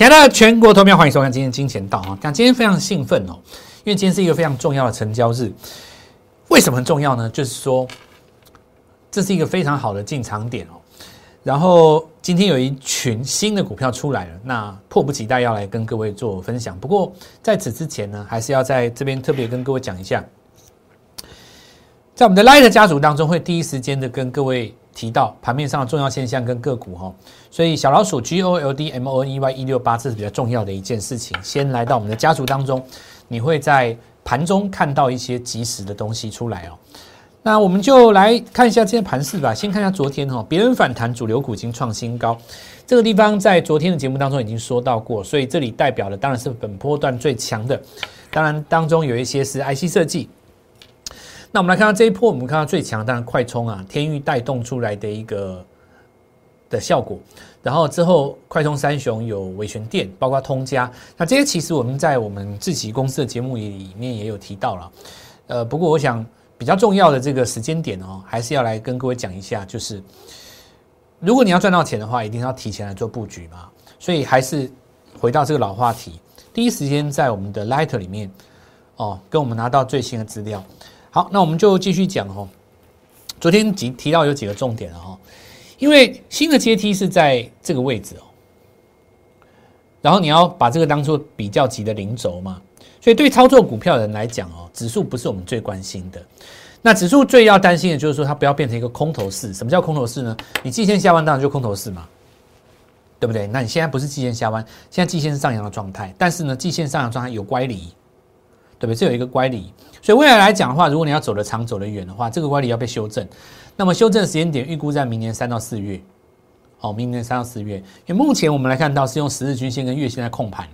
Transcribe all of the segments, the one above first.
亲爱的全国投票，欢迎收看今天金钱道啊！但今天非常兴奋哦，因为今天是一个非常重要的成交日。为什么很重要呢？就是说，这是一个非常好的进场点哦。然后今天有一群新的股票出来了，那迫不及待要来跟各位做分享。不过在此之前呢，还是要在这边特别跟各位讲一下，在我们的 Light 家族当中，会第一时间的跟各位。提到盘面上的重要现象跟个股哈，所以小老鼠 G O L D M O N E Y 一六八这是比较重要的一件事情。先来到我们的家族当中，你会在盘中看到一些及时的东西出来哦。那我们就来看一下今天盘势吧。先看一下昨天哈，别人反弹，主流股已经创新高。这个地方在昨天的节目当中已经说到过，所以这里代表的当然是本波段最强的。当然当中有一些是 IC 设计。那我们来看到这一波，我们看到最强，当然快充啊，天域带动出来的一个的效果。然后之后，快充三雄有维权店，包括通家。那这些其实我们在我们自己公司的节目里面也有提到了。呃，不过我想比较重要的这个时间点哦，还是要来跟各位讲一下，就是如果你要赚到钱的话，一定要提前来做布局嘛。所以还是回到这个老话题，第一时间在我们的 Light 里面哦，跟我们拿到最新的资料。好，那我们就继续讲哦。昨天提提到有几个重点了哦，因为新的阶梯是在这个位置哦，然后你要把这个当做比较级的零轴嘛，所以对操作股票的人来讲哦，指数不是我们最关心的。那指数最要担心的就是说它不要变成一个空头市。什么叫空头市呢？你季线下弯当然就空头市嘛，对不对？那你现在不是季线下弯，现在季线是上扬的状态，但是呢，季线上扬状态有乖离。对不对？这有一个乖离，所以未来来讲的话，如果你要走得长、走得远的话，这个乖离要被修正。那么修正时间点预估在明年三到四月。哦，明年三到四月，因为目前我们来看到是用十日均线跟月线在控盘，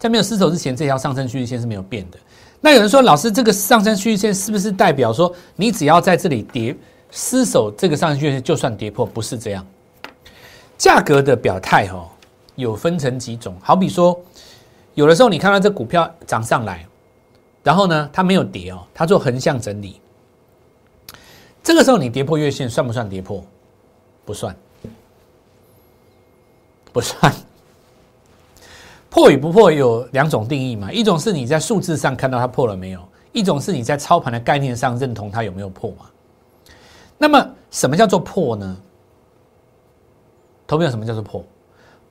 在没有失守之前，这条上升趋势线是没有变的。那有人说，老师，这个上升趋势线是不是代表说你只要在这里跌失守这个上升趋势线就算跌破？不是这样，价格的表态哦有分成几种，好比说有的时候你看到这股票涨上来。然后呢，它没有跌哦，它做横向整理。这个时候你跌破月线算不算跌破？不算，不算。破与不破有两种定义嘛，一种是你在数字上看到它破了没有，一种是你在操盘的概念上认同它有没有破嘛。那么什么叫做破呢？投票什么叫做破？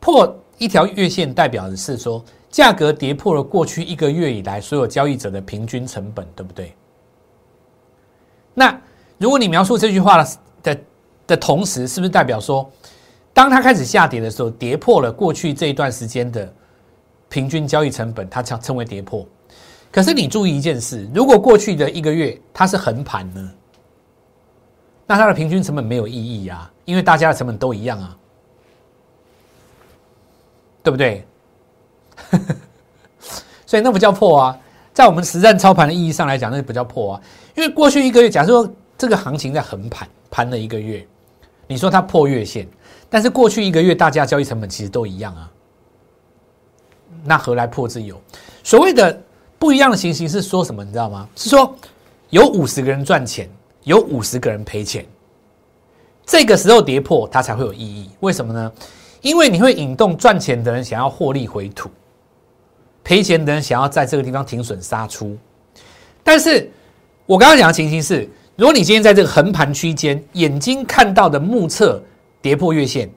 破一条月线代表的是说。价格跌破了过去一个月以来所有交易者的平均成本，对不对？那如果你描述这句话的的同时，是不是代表说，当它开始下跌的时候，跌破了过去这一段时间的平均交易成本，它称称为跌破？可是你注意一件事，如果过去的一个月它是横盘呢，那它的平均成本没有意义啊，因为大家的成本都一样啊，对不对？所以那不叫破啊，在我们实战操盘的意义上来讲，那不叫破啊。因为过去一个月，假设说这个行情在横盘盘了一个月，你说它破月线，但是过去一个月大家交易成本其实都一样啊，那何来破之有？所谓的不一样的情形是说什么？你知道吗？是说有五十个人赚钱，有五十个人赔钱，这个时候跌破它才会有意义。为什么呢？因为你会引动赚钱的人想要获利回吐。赔钱的人想要在这个地方停损杀出，但是我刚刚讲的情形是，如果你今天在这个横盘区间，眼睛看到的目测跌破月线，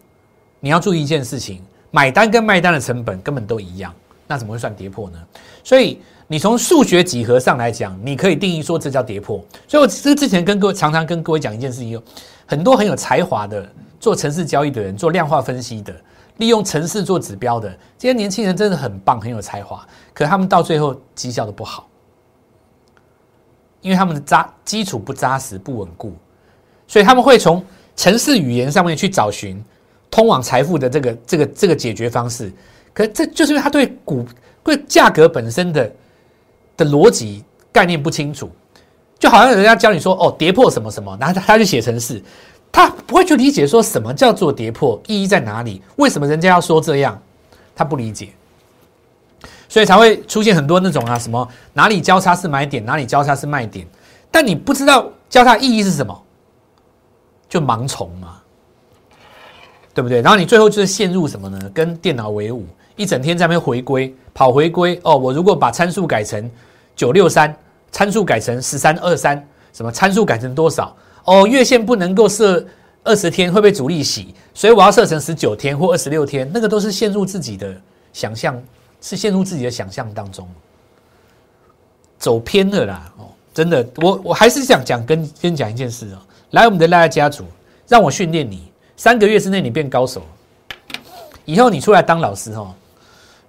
你要注意一件事情：买单跟卖单的成本根本都一样，那怎么会算跌破呢？所以你从数学几何上来讲，你可以定义说这叫跌破。所以我之之前跟各位常常跟各位讲一件事情，很多很有才华的做城市交易的人，做量化分析的。利用城市做指标的这些年轻人真的很棒，很有才华。可他们到最后绩效都不好，因为他们的扎基础不扎实、不稳固，所以他们会从城市语言上面去找寻通往财富的这个、这个、这个解决方式。可这就是因为他对股、对价格本身的的逻辑概念不清楚，就好像人家教你说：“哦，跌破什么什么”，然后他就写成是。他不会去理解说什么叫做跌破，意义在哪里？为什么人家要说这样？他不理解，所以才会出现很多那种啊，什么哪里交叉是买点，哪里交叉是卖点，但你不知道交叉意义是什么，就盲从嘛，对不对？然后你最后就是陷入什么呢？跟电脑为伍，一整天在那边回归跑回归哦。我如果把参数改成九六三，参数改成十三二三，什么参数改成多少？哦，月线不能够设二十天，会被主力洗，所以我要设成十九天或二十六天，那个都是陷入自己的想象，是陷入自己的想象当中，走偏了啦。哦，真的，我我还是想讲跟跟讲一件事哦，来我们的赖家族，让我训练你，三个月之内你变高手。以后你出来当老师哈，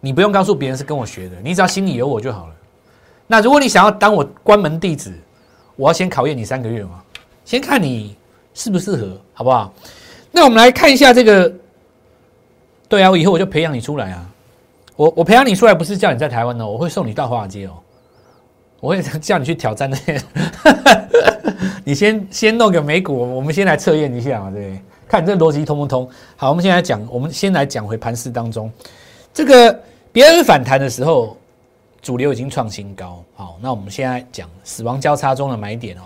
你不用告诉别人是跟我学的，你只要心里有我就好了。那如果你想要当我关门弟子，我要先考验你三个月嘛，先看你适不适合，好不好？那我们来看一下这个，对啊，我以后我就培养你出来啊。我我培养你出来不是叫你在台湾哦，我会送你到华尔街哦，我会叫你去挑战那些。你先先弄个美股，我们先来测验一下嘛，对。看你这逻辑通不通？好，我们现在讲，我们先来讲回盘市当中，这个别人反弹的时候，主流已经创新高。好，那我们现在讲死亡交叉中的买点哦。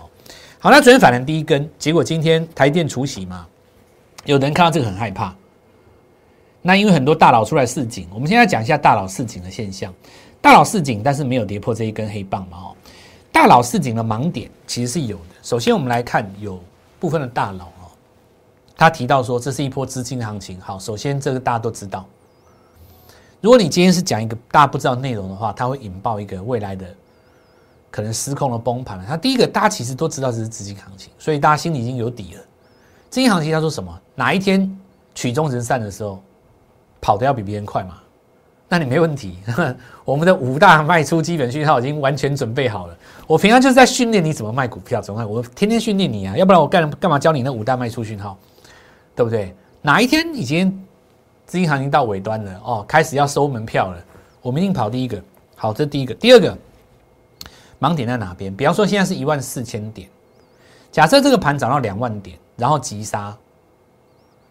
好，那昨天反弹第一根，结果今天台电除息嘛，有人看到这个很害怕。那因为很多大佬出来示警，我们现在讲一下大佬示警的现象。大佬示警，但是没有跌破这一根黑棒嘛？哦，大佬示警的盲点其实是有的。首先，我们来看有部分的大佬哦。他提到说，这是一波资金行情。好，首先这个大家都知道。如果你今天是讲一个大家不知道内容的话，它会引爆一个未来的可能失控的崩盘了。它第一个，大家其实都知道这是资金行情，所以大家心里已经有底了。资金行情他说什么？哪一天曲终人散的时候，跑的要比别人快嘛？那你没问题。我们的五大卖出基本讯号已经完全准备好了。我平常就是在训练你怎么卖股票，怎么卖？我天天训练你啊，要不然我干干嘛教你那五大卖出讯号？对不对？哪一天已经资金行情到尾端了哦，开始要收门票了，我们一定跑第一个。好，这第一个。第二个盲点在哪边？比方说现在是一万四千点，假设这个盘涨到两万点，然后急杀，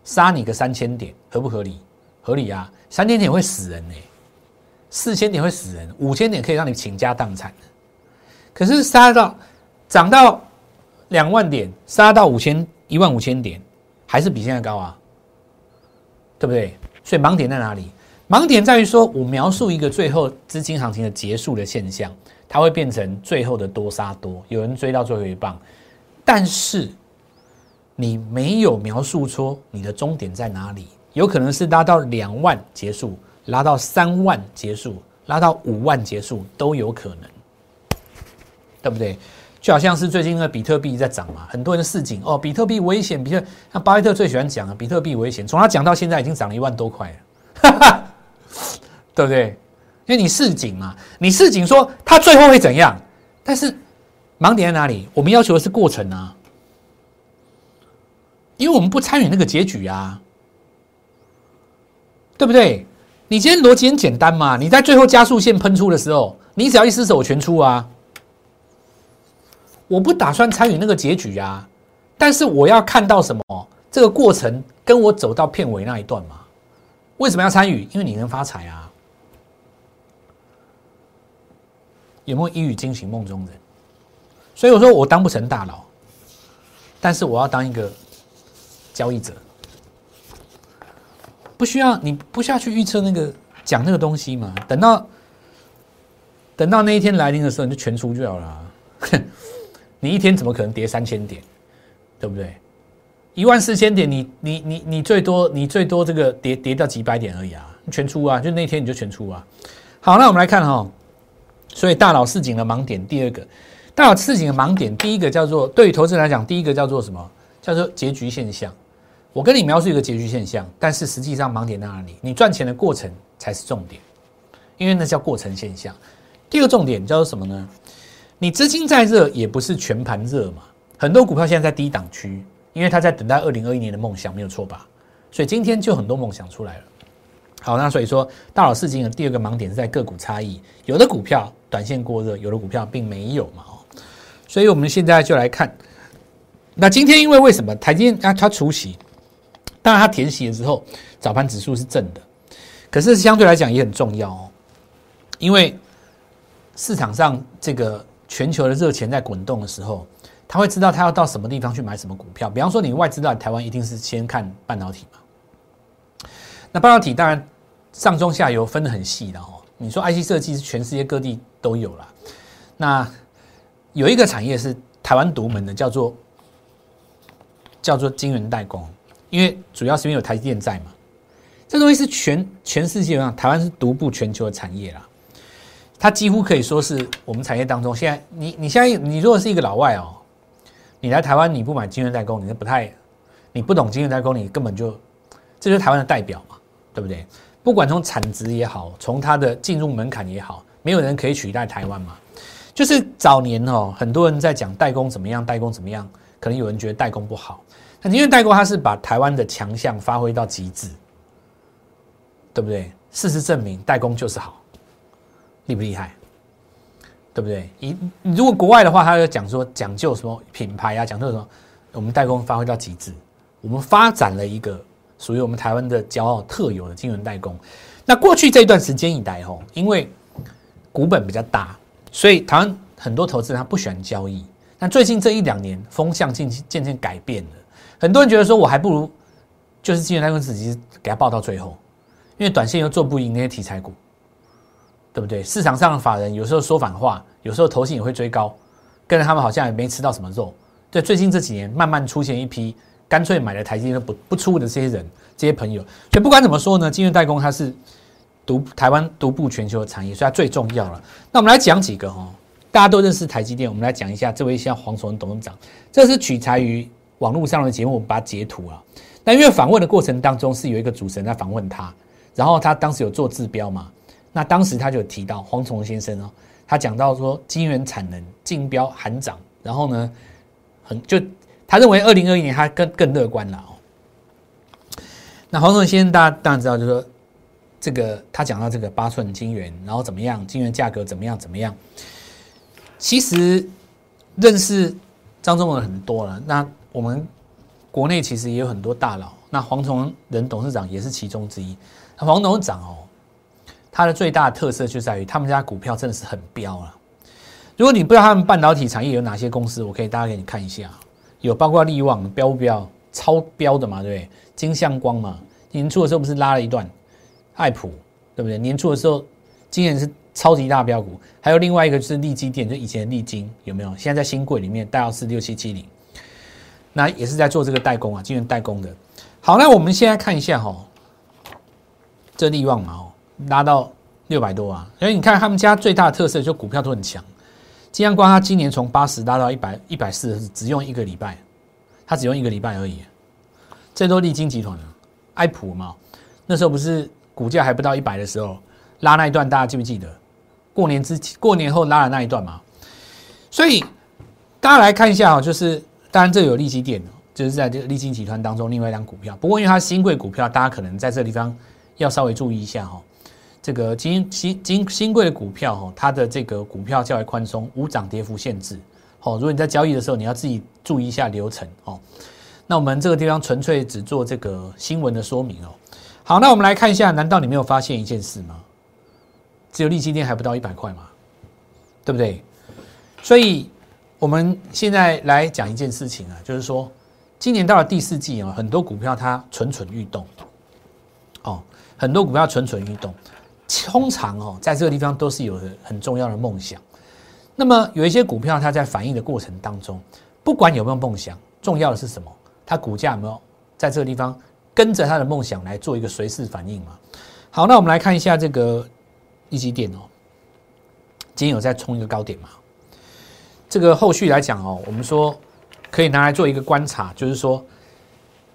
杀你个三千点，合不合理？合理啊！三千点会死人呢，四千点会死人，五千点可以让你倾家荡产可是杀到涨到两万点，杀到五千一万五千点。还是比现在高啊，对不对？所以盲点在哪里？盲点在于说，我描述一个最后资金行情的结束的现象，它会变成最后的多杀多，有人追到最后一棒，但是你没有描述出你的终点在哪里，有可能是拉到两万结束，拉到三万结束，拉到五万结束都有可能，对不对？就好像是最近那个比特币在涨嘛，很多人示警哦，比特币危险，比特那巴菲特最喜欢讲啊，比特币危险，从他讲到现在已经涨了一万多块了，哈 哈对不对？因为你示警嘛，你示警说它最后会怎样，但是盲点在哪里？我们要求的是过程啊，因为我们不参与那个结局啊，对不对？你今天逻辑很简单嘛，你在最后加速线喷出的时候，你只要一失手全出啊。我不打算参与那个结局啊，但是我要看到什么？这个过程跟我走到片尾那一段嘛？为什么要参与？因为你能发财啊！有没有一语惊醒梦中人？所以我说我当不成大佬，但是我要当一个交易者，不需要你不需要去预测那个讲那个东西嘛？等到等到那一天来临的时候，你就全出就好了。你一天怎么可能跌三千点，对不对？一万四千点，你你你你最多你最多这个跌跌到几百点而已啊，全出啊，就那天你就全出啊。好，那我们来看哈，所以大佬市井的盲点，第二个大佬市井的盲点，第一个叫做对于投资人来讲，第一个叫做什么？叫做结局现象。我跟你描述一个结局现象，但是实际上盲点在哪里？你赚钱的过程才是重点，因为那叫过程现象。第二个重点叫做什么呢？你资金再热也不是全盘热嘛，很多股票现在在低档区，因为它在等待二零二一年的梦想，没有错吧？所以今天就很多梦想出来了。好，那所以说大佬市金的第二个盲点是在个股差异，有的股票短线过热，有的股票并没有嘛。哦，所以我们现在就来看，那今天因为为什么台积啊它除息，当然它填息的时候早盘指数是正的，可是相对来讲也很重要哦，因为市场上这个。全球的热钱在滚动的时候，他会知道他要到什么地方去买什么股票。比方说，你外资到台湾一定是先看半导体嘛。那半导体当然上中下游分得很细的哦。你说 IC 设计是全世界各地都有了，那有一个产业是台湾独门的，叫做叫做晶圆代工，因为主要是因为有台积电在嘛。这东西是全全世界上台湾是独步全球的产业啦。它几乎可以说是我们产业当中，现在你你现在你如果是一个老外哦，你来台湾你不买晶圆代工，你是不太你不懂晶圆代工，你根本就这就是台湾的代表嘛，对不对？不管从产值也好，从它的进入门槛也好，没有人可以取代台湾嘛。就是早年哦，很多人在讲代工怎么样，代工怎么样，可能有人觉得代工不好，那因为代工它是把台湾的强项发挥到极致，对不对？事实证明，代工就是好，厉不厉害？对不对？你如果国外的话，他就讲说讲究什么品牌啊，讲究什么，我们代工发挥到极致，我们发展了一个属于我们台湾的骄傲特有的金融代工。那过去这段时间以来，吼，因为股本比较大。所以台湾很多投资人他不喜欢交易，但最近这一两年风向渐渐渐改变了，很多人觉得说我还不如就是金圆代工自己给他报到最后，因为短线又做不赢那些题材股，对不对？市场上的法人有时候说反话，有时候投信也会追高，跟着他们好像也没吃到什么肉。对，最近这几年慢慢出现一批干脆买了台积电都不不出的这些人，这些朋友。所以不管怎么说呢，金圆代工它是。独台湾独步全球的产业，所以它最重要了。那我们来讲几个哈，大家都认识台积电，我们来讲一下这位像黄崇文董事长，这是取材于网络上的节目，我们把它截图啊。那因为访问的过程当中是有一个主持人在访问他，然后他当时有做治标嘛，那当时他就提到黄崇先生哦，他讲到说晶圆产能竞标喊涨，然后呢，很就他认为二零二一年他更更乐观了哦。那黄崇先生大家当然知道，就是说。这个他讲到这个八寸金元，然后怎么样？金元价格怎么样？怎么样？其实认识张忠谋很多了。那我们国内其实也有很多大佬。那黄崇仁董事长也是其中之一。黄董事长哦，他的最大的特色就在于他们家股票真的是很标了。如果你不知道他们半导体产业有哪些公司，我可以大家给你看一下。有包括力旺标不标？超标的嘛，对不对？金相光嘛，年初的时候不是拉了一段？爱普对不对？年初的时候，今年是超级大标股，还有另外一个就是利基店，就以前的利金有没有？现在在新贵里面，代号是六七七零，那也是在做这个代工啊，今年代工的。好，那我们现在看一下哈，这利旺嘛，哦，拉到六百多啊，所以你看他们家最大的特色就股票都很强。金阳光他今年从八十拉到一百一百四，只用一个礼拜，他只用一个礼拜而已。这都利金集团的，爱普嘛，那时候不是。股价还不到一百的时候，拉那一段，大家记不记得？过年之前，过年后拉的那一段嘛。所以大家来看一下哦，就是当然这有利基点就是在这个利金集团当中另外一张股票。不过因为它新贵股票，大家可能在这个地方要稍微注意一下哈。这个金新金新贵的股票哈，它的这个股票较为宽松，无涨跌幅限制。好，如果你在交易的时候，你要自己注意一下流程哦。那我们这个地方纯粹只做这个新闻的说明哦。好，那我们来看一下，难道你没有发现一件事吗？只有利基电还不到一百块嘛，对不对？所以我们现在来讲一件事情啊，就是说，今年到了第四季啊，很多股票它蠢蠢欲动，哦，很多股票蠢蠢欲动，通常哦，在这个地方都是有很重要的梦想。那么有一些股票，它在反应的过程当中，不管有没有梦想，重要的是什么？它股价有没有在这个地方？跟着他的梦想来做一个随时反应嘛。好，那我们来看一下这个一级电哦，今天有在冲一个高点嘛？这个后续来讲哦，我们说可以拿来做一个观察，就是说，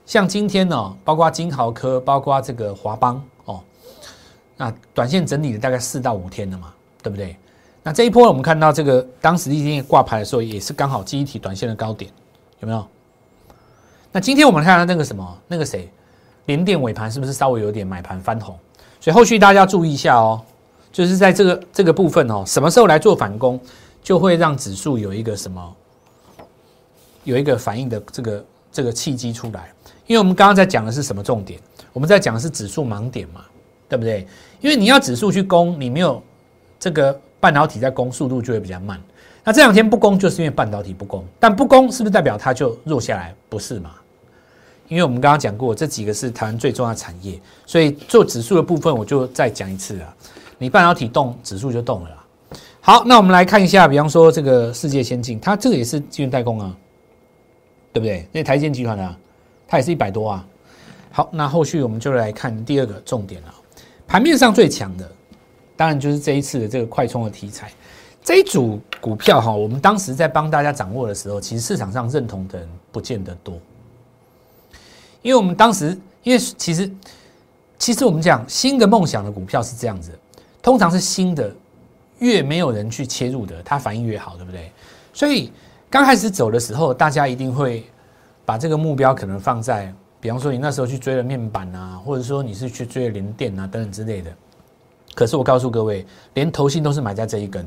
像今天呢，包括金豪科，包括这个华邦哦，那短线整理了大概四到五天了嘛，对不对？那这一波我们看到这个当时一天挂牌的时候，也是刚好记忆体短线的高点，有没有？那今天我们看到那个什么，那个谁？连电尾盘是不是稍微有点买盘翻红？所以后续大家注意一下哦，就是在这个这个部分哦，什么时候来做反攻，就会让指数有一个什么，有一个反应的这个这个契机出来。因为我们刚刚在讲的是什么重点？我们在讲的是指数盲点嘛，对不对？因为你要指数去攻，你没有这个半导体在攻，速度就会比较慢。那这两天不攻，就是因为半导体不攻，但不攻是不是代表它就弱下来？不是嘛？因为我们刚刚讲过，这几个是台湾最重要的产业，所以做指数的部分我就再讲一次啊。你半导体动，指数就动了啦。好，那我们来看一下，比方说这个世界先进，它这个也是晶圆代工啊，对不对？那台积集团啊，它也是一百多啊。好，那后续我们就来看第二个重点了，盘面上最强的，当然就是这一次的这个快充的题材。这一组股票哈，我们当时在帮大家掌握的时候，其实市场上认同的人不见得多，因为我们当时，因为其实，其实我们讲新的梦想的股票是这样子，通常是新的，越没有人去切入的，它反应越好，对不对？所以刚开始走的时候，大家一定会把这个目标可能放在，比方说你那时候去追了面板啊，或者说你是去追了联电啊等等之类的。可是我告诉各位，连投信都是买在这一根。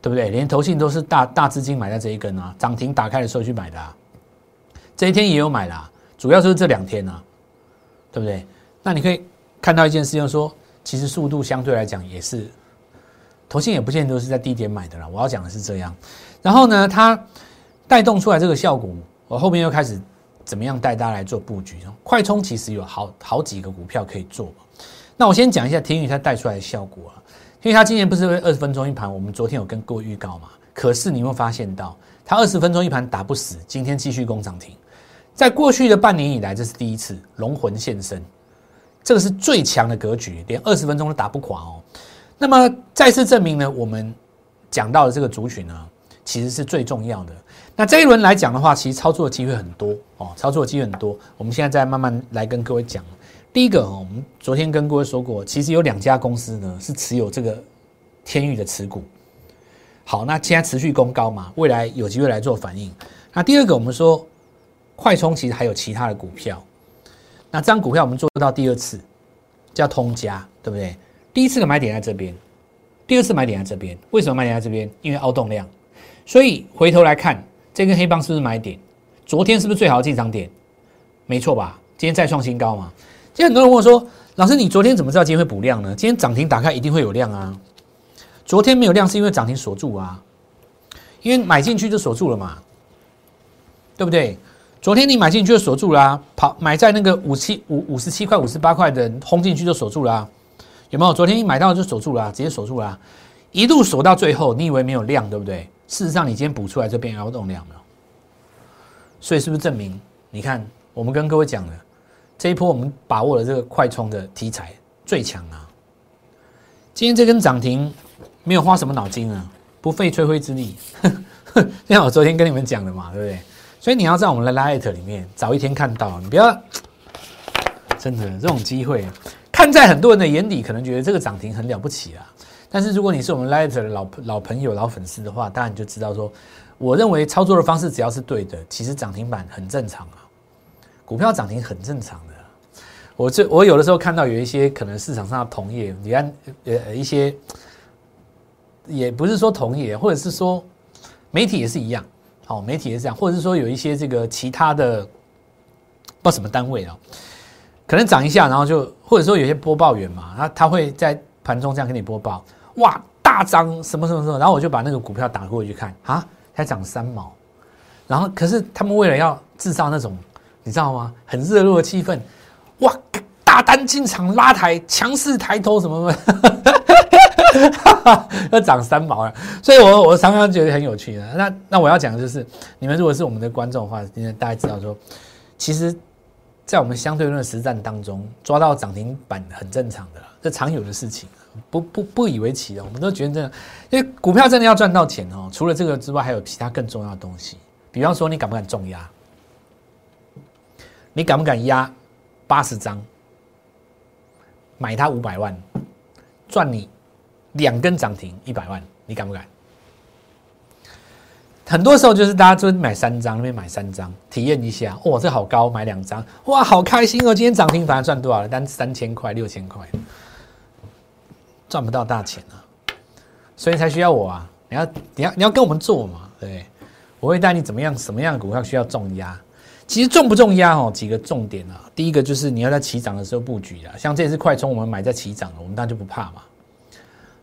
对不对？连投信都是大大资金买在这一根啊，涨停打开的时候去买的啊，这一天也有买啦，主要就是这两天啊，对不对？那你可以看到一件事情，说其实速度相对来讲也是，投信也不见得都是在低点买的啦。我要讲的是这样，然后呢，它带动出来这个效果，我后面又开始怎么样带大家来做布局？快充其实有好好几个股票可以做，那我先讲一下天宇它带出来的效果啊。因为它今年不是二十分钟一盘，我们昨天有跟各位预告嘛？可是你会发现到，它二十分钟一盘打不死，今天继续攻涨停。在过去的半年以来，这是第一次龙魂现身，这个是最强的格局，连二十分钟都打不垮哦。那么再次证明呢，我们讲到的这个族群呢，其实是最重要的。那这一轮来讲的话，其实操作的机会很多哦，操作的机会很多。我们现在再慢慢来跟各位讲。第一个哦，我们昨天跟各位说过，其实有两家公司呢是持有这个天域的持股。好，那现在持续攻高嘛，未来有机会来做反应。那第二个，我们说快充其实还有其他的股票。那这张股票我们做到第二次，叫通家，对不对？第一次的买点在这边，第二次买点在这边。为什么买点在这边？因为凹动量。所以回头来看，这根黑棒是不是买点？昨天是不是最好的进场点？没错吧？今天再创新高嘛？今天很多人问我说：“老师，你昨天怎么知道今天会补量呢？今天涨停打开一定会有量啊！昨天没有量是因为涨停锁住啊，因为买进去就锁住了嘛，对不对？昨天你买进去就锁住了，跑买在那个五七五五十七块、五十八块的轰进去就锁住了，有没有？昨天一买到就锁住了，直接锁住了，一路锁到最后，你以为没有量，对不对？事实上，你今天补出来就变凹动量了，所以是不是证明？你看，我们跟各位讲的。这一波我们把握了这个快充的题材最强啊！今天这根涨停没有花什么脑筋啊，不费吹灰之力。像我昨天跟你们讲的嘛，对不对？所以你要在我们的 Light 里面早一天看到，你不要 真的这种机会，看在很多人的眼里，可能觉得这个涨停很了不起啊。但是如果你是我们 Light 的老老朋友、老粉丝的话，当然你就知道说，我认为操作的方式只要是对的，其实涨停板很正常啊，股票涨停很正常的。我这我有的时候看到有一些可能市场上的同业，你看呃一些，也不是说同业，或者是说媒体也是一样，好媒体也是这样，或者是说有一些这个其他的不知道什么单位啊，可能涨一下，然后就或者说有些播报员嘛，他他会在盘中这样给你播报，哇大涨什么什么什么，然后我就把那个股票打过去看啊，才涨三毛，然后可是他们为了要制造那种你知道吗，很热络的气氛。哇！大单进场拉抬，强势抬头什么什么，哈 哈要涨三毛了。所以，我我常常觉得很有趣的。那那我要讲的就是，你们如果是我们的观众的话，今天大家知道说，其实，在我们相对论实战当中，抓到涨停板很正常的，这常有的事情，不不不以为奇的。我们都觉得这样，因为股票真的要赚到钱哦。除了这个之外，还有其他更重要的东西。比方说，你敢不敢重压？你敢不敢压？八十张，买它五百万，赚你两根涨停一百万，你敢不敢？很多时候就是大家就买三张，那边买三张，体验一下，哇，这好高，买两张，哇，好开心哦！今天涨停反而赚多少了？单三千块、六千块，赚不到大钱啊！所以才需要我啊！你要你要你要跟我们做嘛，对我会带你怎么样？什么样的股票需要重压？其实重不重压哦？几个重点啊。第一个就是你要在起涨的时候布局啊，像这次快充，我们买在起涨了，我们当然就不怕嘛，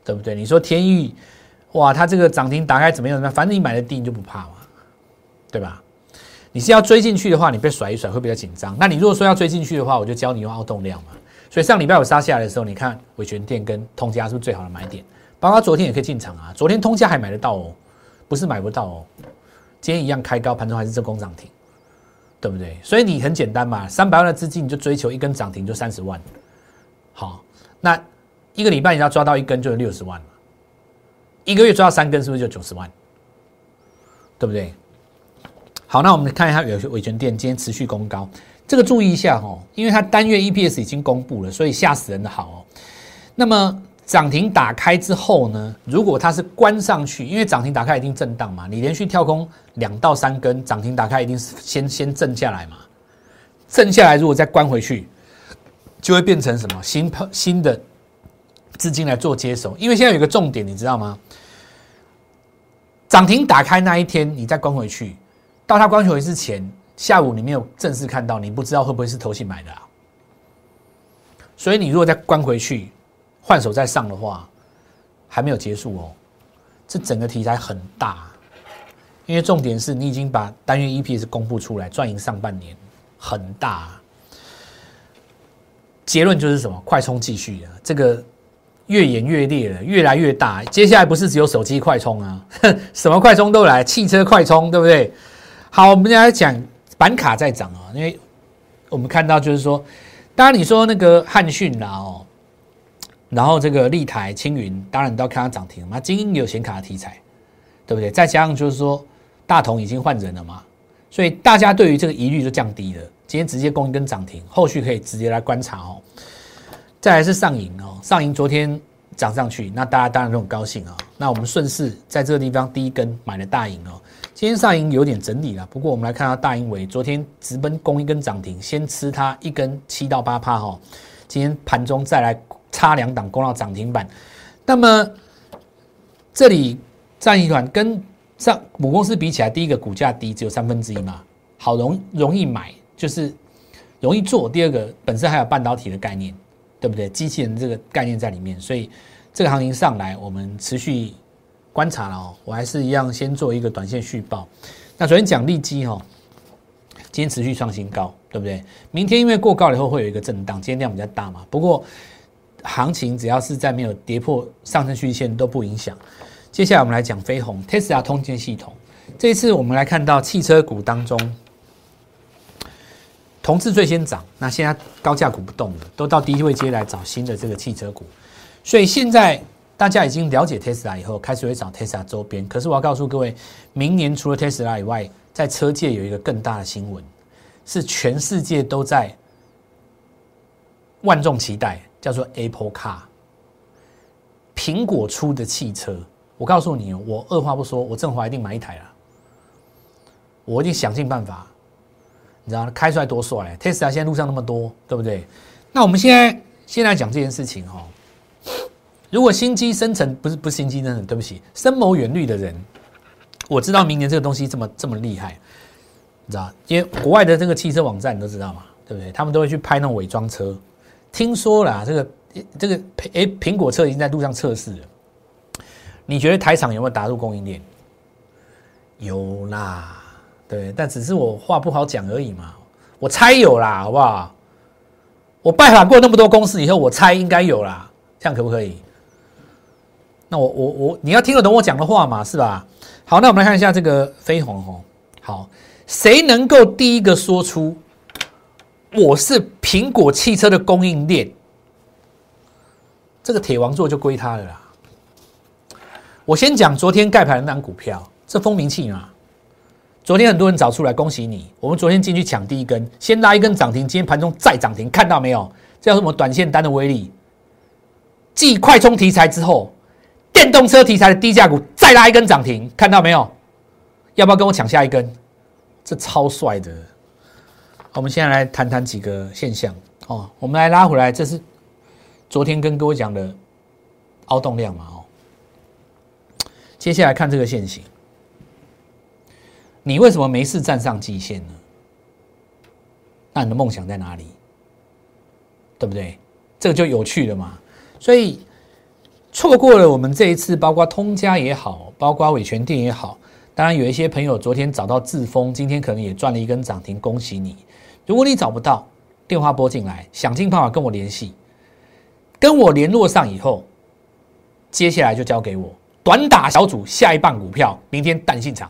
对不对？你说天域，哇，它这个涨停打开怎么样？怎么样？反正你买的低，你就不怕嘛，对吧？你是要追进去的话，你被甩一甩会比较紧张。那你如果说要追进去的话，我就教你用凹动量嘛。所以上礼拜我杀下来的时候，你看伟权店跟通家是不是最好的买点？包括昨天也可以进场啊。昨天通家还买得到哦，不是买不到哦。今天一样开高，盘中还是这攻涨停，对不对？所以你很简单嘛，三百万的资金你就追求一根涨停就三十万。好，那一个礼拜你要抓到一根就是六十万嘛，一个月抓到三根是不是就九十万？对不对？好，那我们看一下有些维权店今天持续攻高，这个注意一下哦，因为它单月 EPS 已经公布了，所以吓死人的好哦。那么涨停打开之后呢，如果它是关上去，因为涨停打开一定震荡嘛，你连续跳空两到三根涨停打开一定是先先震下来嘛，震下来如果再关回去，就会变成什么新新的资金来做接手，因为现在有一个重点，你知道吗？涨停打开那一天，你再关回去。到它关回之前，下午你没有正式看到，你不知道会不会是投信买的啊？所以你如果再关回去，换手再上的话，还没有结束哦。这整个题材很大，因为重点是你已经把单月 EPS 公布出来，赚赢上半年很大。结论就是什么？快充继续啊，这个越演越烈了，越来越大。接下来不是只有手机快充啊，什么快充都来，汽车快充，对不对？好，我们来讲板卡在涨啊，因为我们看到就是说，当然你说那个汉讯啦哦，然后这个立台、青云，当然你都要看它涨停嘛。精英有显卡的题材，对不对？再加上就是说，大同已经换人了嘛，所以大家对于这个疑虑就降低了。今天直接攻一根涨停，后续可以直接来观察哦。再来是上银哦，上银昨天涨上去，那大家当然都很高兴啊。那我们顺势在这个地方第一根买了大银哦。今天上银有点整理了，不过我们来看到大英伟昨天直奔攻一根涨停，先吃它一根七到八趴哈，今天盘中再来差两档攻到涨停板。那么这里战一团跟上母公司比起来，第一个股价低，只有三分之一嘛，好容容易买，就是容易做。第二个本身还有半导体的概念，对不对？机器人这个概念在里面，所以这个行情上来，我们持续。观察了哦，我还是一样先做一个短线续报。那昨天讲利基哈，今天持续创新高，对不对？明天因为过高了以后会有一个震荡，今天量比较大嘛。不过行情只要是在没有跌破上升趋势线都不影响。接下来我们来讲飞鸿 Tesla 通讯系统。这一次我们来看到汽车股当中，同志最先涨，那现在高价股不动了，都到低位接来找新的这个汽车股，所以现在。大家已经了解 Tesla 以后，开始会找 Tesla 周边。可是我要告诉各位，明年除了 Tesla 以外，在车界有一个更大的新闻，是全世界都在万众期待，叫做 Apple Car，苹果出的汽车。我告诉你，我二话不说，我正华一定买一台了。我一定想尽办法，你知道开出来多帅！Tesla 现在路上那么多，对不对？那我们现在先来讲这件事情哦。如果心机深沉，不是不是心机深沉，对不起，深谋远虑的人，我知道明年这个东西这么这么厉害，你知道？因为国外的这个汽车网站你都知道嘛，对不对？他们都会去拍那种伪装车。听说啦，这个这个诶，苹果车已经在路上测试了。你觉得台厂有没有打入供应链？有啦，对，但只是我话不好讲而已嘛。我猜有啦，好不好？我拜访过那么多公司以后，我猜应该有啦，这样可不可以？那我我我，你要听得懂我讲的话嘛，是吧？好，那我们来看一下这个飞鸿哦。好，谁能够第一个说出我是苹果汽车的供应链，这个铁王座就归他了啦。我先讲昨天盖牌的那张股票，这风名气嘛。昨天很多人找出来，恭喜你。我们昨天进去抢第一根，先拉一根涨停，今天盘中再涨停，看到没有？这叫什么短线单的威力？继快充题材之后。电动车题材的低价股再拉一根涨停，看到没有？要不要跟我抢下一根？这超帅的！我们现在来谈谈几个现象哦。我们来拉回来，这是昨天跟各位讲的凹动量嘛？哦，接下来看这个线型，你为什么没事站上季线呢？那你的梦想在哪里？对不对？这个就有趣了嘛。所以。错过了我们这一次，包括通家也好，包括伟权店也好，当然，有一些朋友昨天找到智丰，今天可能也赚了一根涨停，恭喜你。如果你找不到，电话拨进来，想尽办法跟我联系。跟我联络上以后，接下来就交给我短打小组下一棒股票，明天弹性场。